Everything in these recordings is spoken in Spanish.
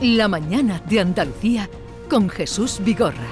La mañana de Andalucía con Jesús Vigorra.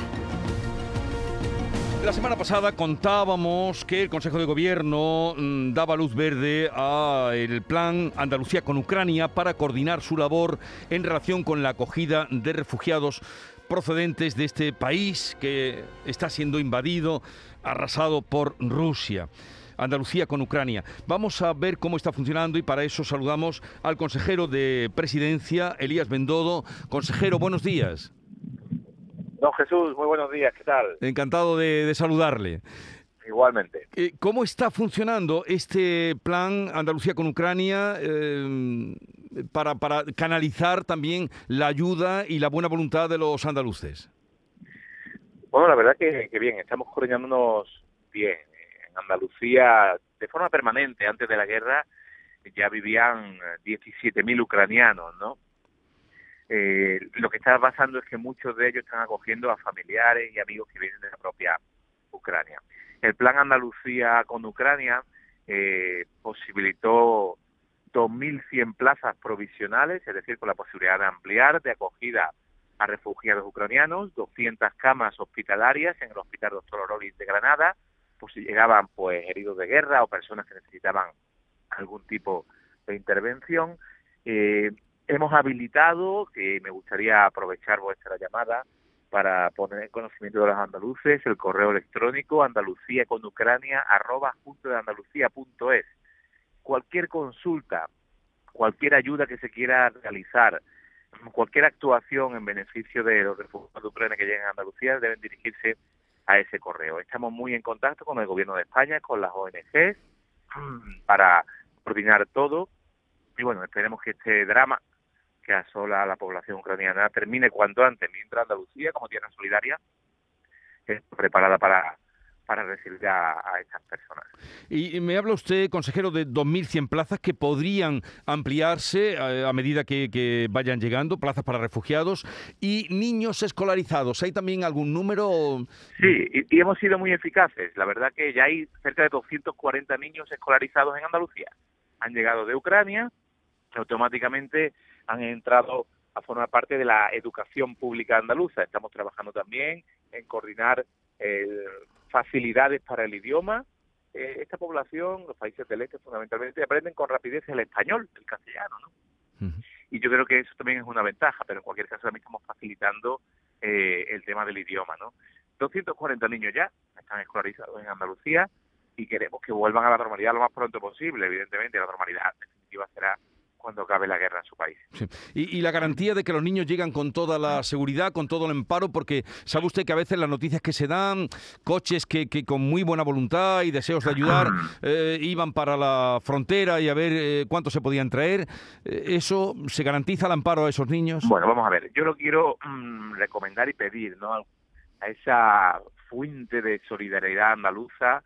La semana pasada contábamos que el Consejo de Gobierno mm, daba luz verde al plan Andalucía con Ucrania para coordinar su labor en relación con la acogida de refugiados procedentes de este país que está siendo invadido, arrasado por Rusia. Andalucía con Ucrania. Vamos a ver cómo está funcionando y para eso saludamos al consejero de Presidencia, Elías Bendodo. Consejero, buenos días. Don Jesús, muy buenos días, ¿qué tal? Encantado de, saludarle. Igualmente. Eh, ¿Cómo está funcionando este plan Andalucía con Ucrania eh, para, para canalizar también la ayuda y la buena voluntad de los andaluces? Bueno, la verdad que, que bien, estamos coordinándonos bien. Andalucía, de forma permanente, antes de la guerra, ya vivían 17.000 ucranianos, ¿no? Eh, lo que está pasando es que muchos de ellos están acogiendo a familiares y amigos que vienen de la propia Ucrania. El plan Andalucía con Ucrania eh, posibilitó 2.100 plazas provisionales, es decir, con la posibilidad de ampliar de acogida a refugiados ucranianos, 200 camas hospitalarias en el Hospital Doctor Orolis de Granada, pues si llegaban pues heridos de guerra o personas que necesitaban algún tipo de intervención. Eh, hemos habilitado, que me gustaría aprovechar vuestra llamada para poner en conocimiento de los andaluces el correo electrónico andalucía con ucrania arroba junto de andalucía punto es. Cualquier consulta, cualquier ayuda que se quiera realizar, cualquier actuación en beneficio de los refugiados de que lleguen a Andalucía deben dirigirse a ese correo. Estamos muy en contacto con el Gobierno de España, con las ONGs, para coordinar todo. Y bueno, esperemos que este drama que asola a la población ucraniana termine cuanto antes, mientras Andalucía, como tierra solidaria, es preparada para para recibir a, estas personas. Y me habla usted, consejero, de 2.100 plazas que podrían ampliarse eh, a, medida que, vayan llegando, plazas para refugiados y niños escolarizados. ¿Hay también algún número? Sí, y, hemos sido muy eficaces. La verdad que ya hay cerca de 240 niños escolarizados en Andalucía. Han llegado de Ucrania, automáticamente han entrado a formar parte de la educación pública andaluza. Estamos trabajando también en coordinar facilidades para el idioma. Eh, esta población, los países del este fundamentalmente, aprenden con rapidez el español, el castellano, ¿no? Y yo creo que eso también es una ventaja, pero en cualquier caso también estamos facilitando eh, el tema del idioma, ¿no? 240 niños ya están escolarizados en Andalucía y queremos que vuelvan a la normalidad lo más pronto posible, evidentemente. La normalidad definitiva será cuando acabe la guerra en su país. Y, la garantía de que los niños llegan con toda la seguridad, con todo el amparo, porque sabe usted que a veces las noticias que se dan, coches que, que con muy buena voluntad y deseos de ayudar eh, iban para la frontera y a ver eh, cuánto se podían traer, eh, ¿eso se garantiza el amparo a esos niños? Bueno, vamos a ver, yo lo quiero mm, recomendar y pedir ¿no? a esa fuente de solidaridad andaluza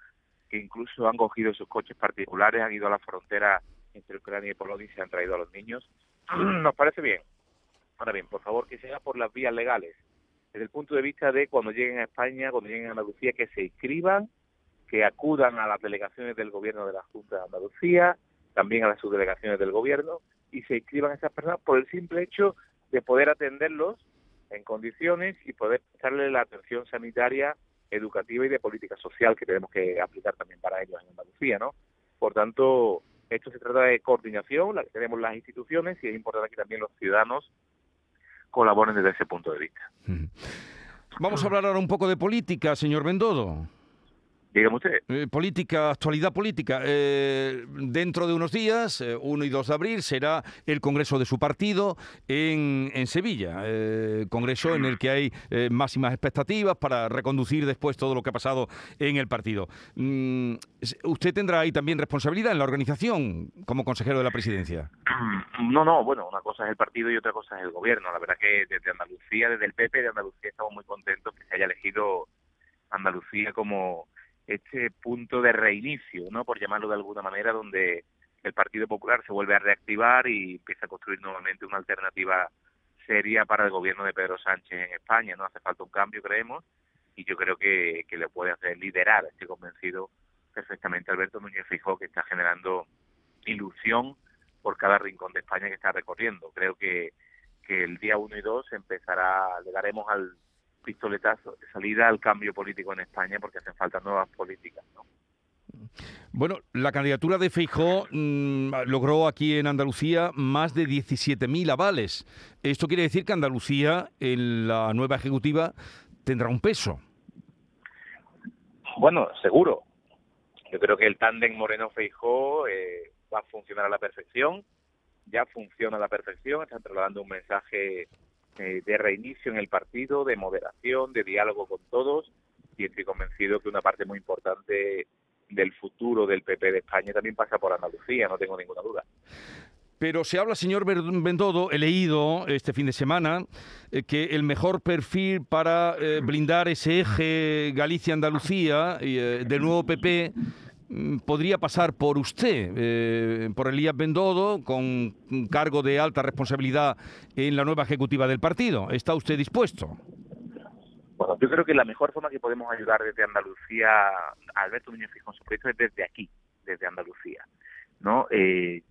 que incluso han cogido sus coches particulares, han ido a la frontera entre Ucrania y Polonia y se han traído a los niños. Nos parece bien. Ahora bien, por favor, que sea por las vías legales. Desde el punto de vista de cuando lleguen a España, cuando lleguen a Andalucía, que se inscriban, que acudan a las delegaciones del gobierno de la Junta de Andalucía, también a las subdelegaciones del gobierno, y se inscriban esas personas por el simple hecho de poder atenderlos en condiciones y poder prestarle la atención sanitaria, educativa y de política social que tenemos que aplicar también para ellos en Andalucía, ¿no? Por tanto, esto se trata de coordinación, la que tenemos las instituciones y es importante que también los ciudadanos colaboren desde ese punto de vista. Vamos a hablar ahora un poco de política, señor Bendodo. Dígame usted. Eh, política, actualidad política. Eh, dentro de unos días, 1 eh, y 2 de abril, será el congreso de su partido en, en Sevilla. congreso en el que hay máximas expectativas para reconducir después todo lo que ha pasado en el partido. Mm, ¿Usted tendrá ahí también responsabilidad en la organización como consejero de la presidencia? No, no, bueno, una cosa es el partido y otra cosa es el gobierno. La verdad que desde Andalucía, desde el PP de Andalucía, estamos muy contentos que se haya elegido Andalucía como este punto de reinicio, ¿no? Por llamarlo de alguna manera, donde el Partido Popular se vuelve a reactivar y empieza a construir nuevamente una alternativa seria para el gobierno de Pedro Sánchez en España, ¿no? Hace falta un cambio, creemos, y yo creo que, que le puede hacer liderar, estoy convencido perfectamente Alberto Núñez Fijó, que está generando ilusión por cada rincón de España que está recorriendo. Creo que, que el día 1 y 2 empezará, le daremos al pistoletazo de salida al cambio político en España porque hacen falta nuevas políticas, ¿no? Bueno, la candidatura de Feijó mm, logró aquí en Andalucía más de 17.000 avales. Esto quiere decir que Andalucía, en la nueva ejecutiva, tendrá un peso. Bueno, seguro. Yo creo que el tándem Moreno-Feijó eh, va a funcionar a la perfección. Ya funciona a la perfección. Están trasladando un mensaje eh, de reinicio en el partido, de moderación, de diálogo con todos. Y estoy convencido que una parte muy importante del futuro del PP de España también pasa por Andalucía, no tengo ninguna duda. Pero se habla, señor Bendodo, he leído este fin de semana eh, que el mejor perfil para eh, blindar ese eje Galicia-Andalucía eh, del nuevo PP podría pasar por usted, por Elías Bendodo, con cargo de alta responsabilidad en la nueva ejecutiva del partido. ¿Está usted dispuesto? Bueno, yo creo que la mejor forma que podemos ayudar desde Andalucía a Alberto Núñez Fijón su proyecto es desde aquí, desde Andalucía. ¿no? Eh,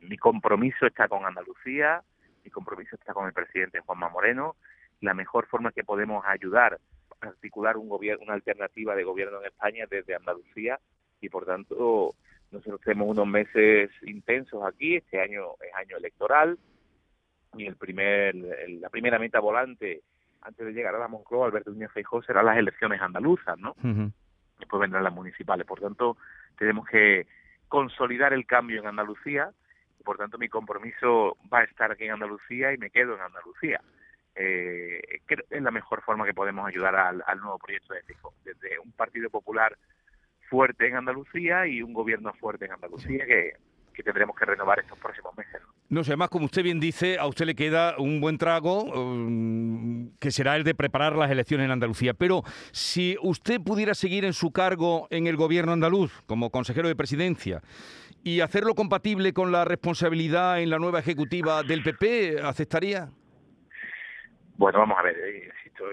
mi compromiso está con Andalucía, mi compromiso está con el presidente Juanma Moreno. La mejor forma que podemos ayudar a articular un gobierno, una alternativa de gobierno en España desde Andalucía y por tanto nosotros tenemos unos meses intensos aquí. Este año es año electoral y el primer, la primera meta volante antes de llegar a la Moncloa, Alberto Núñez Feijóo serán las elecciones andaluzas, ¿no? Después vendrán las municipales. Por tanto, tenemos que consolidar el cambio en Andalucía. Por tanto, mi compromiso va a estar aquí en Andalucía y me quedo en Andalucía. Eh, creo que es la mejor forma que podemos ayudar al, nuevo proyecto de Feijóo. Desde un Partido Popular fuerte en Andalucía y un gobierno fuerte en Andalucía que, que tendremos que renovar estos próximos meses. No sé, además, como usted bien dice, a usted le queda un buen trago, um, que será el de preparar las elecciones en Andalucía. Pero si usted pudiera seguir en su cargo en el gobierno andaluz, como consejero de presidencia, y hacerlo compatible con la responsabilidad en la nueva ejecutiva del PP, ¿aceptaría? Bueno, vamos a ver, eh,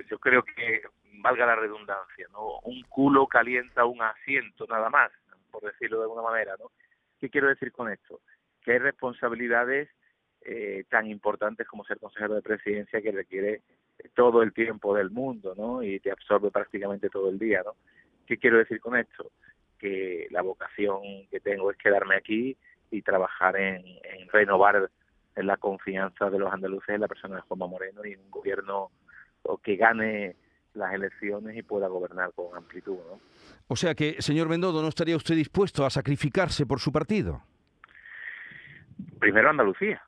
yo creo que valga la redundancia, ¿no? Un culo calienta un asiento nada más, por decirlo de alguna manera, ¿no? ¿Qué quiero decir con esto? que hay responsabilidades eh, tan importantes como ser consejero de presidencia que requiere todo el tiempo del mundo, ¿no? Y te absorbe prácticamente todo el día, ¿no? ¿Qué quiero decir con esto? Que la vocación que tengo es quedarme aquí y trabajar en, renovar la confianza de los andaluces en la persona de Juanma Moreno y en un gobierno que gane las elecciones y pueda gobernar con amplitud, ¿no? O sea que, señor Mendodo, ¿no estaría usted dispuesto a sacrificarse por su partido? Primero Andalucía,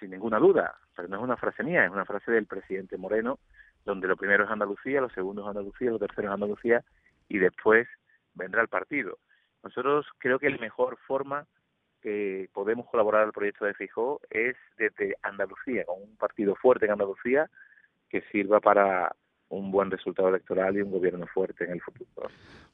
sin ninguna duda, pero no es una frase mía, es una frase del presidente Moreno, donde lo primero es Andalucía, lo segundo es Andalucía, lo tercero es Andalucía y después vendrá el partido. Nosotros creo que la mejor forma que podemos colaborar al proyecto de Fijó es desde Andalucía, con un partido fuerte en Andalucía que sirva para un buen resultado electoral y un gobierno fuerte en el futuro.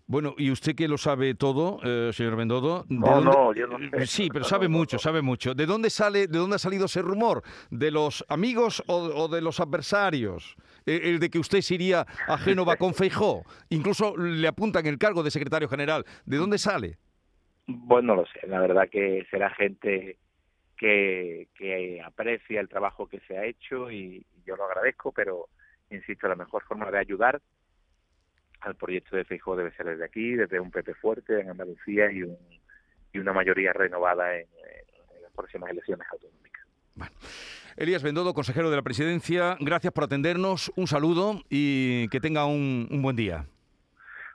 Bueno, y usted que lo sabe todo, eh, señor Bendodo. No, no, yo no sé. Sí, pero sabe mucho, sabe mucho. ¿De dónde sale, de dónde ha salido ese rumor? ¿De los amigos o, de los adversarios? El, de que usted se iría a Génova con Feijó. Incluso le apuntan el cargo de secretario general. ¿De dónde sale? Bueno, no lo sé. La verdad que será gente que, que aprecia el trabajo que se ha hecho y yo lo agradezco, pero insisto, la mejor forma de ayudar al proyecto de Feijóo debe ser desde aquí, desde un PP fuerte en Andalucía y, un, y una mayoría renovada en, las próximas elecciones autonómicas. Bueno. Elías Bendodo, consejero de la presidencia, gracias por atendernos, un saludo y que tenga un, un buen día.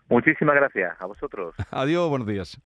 Muchísimas gracias a vosotros. Adiós, buenos días.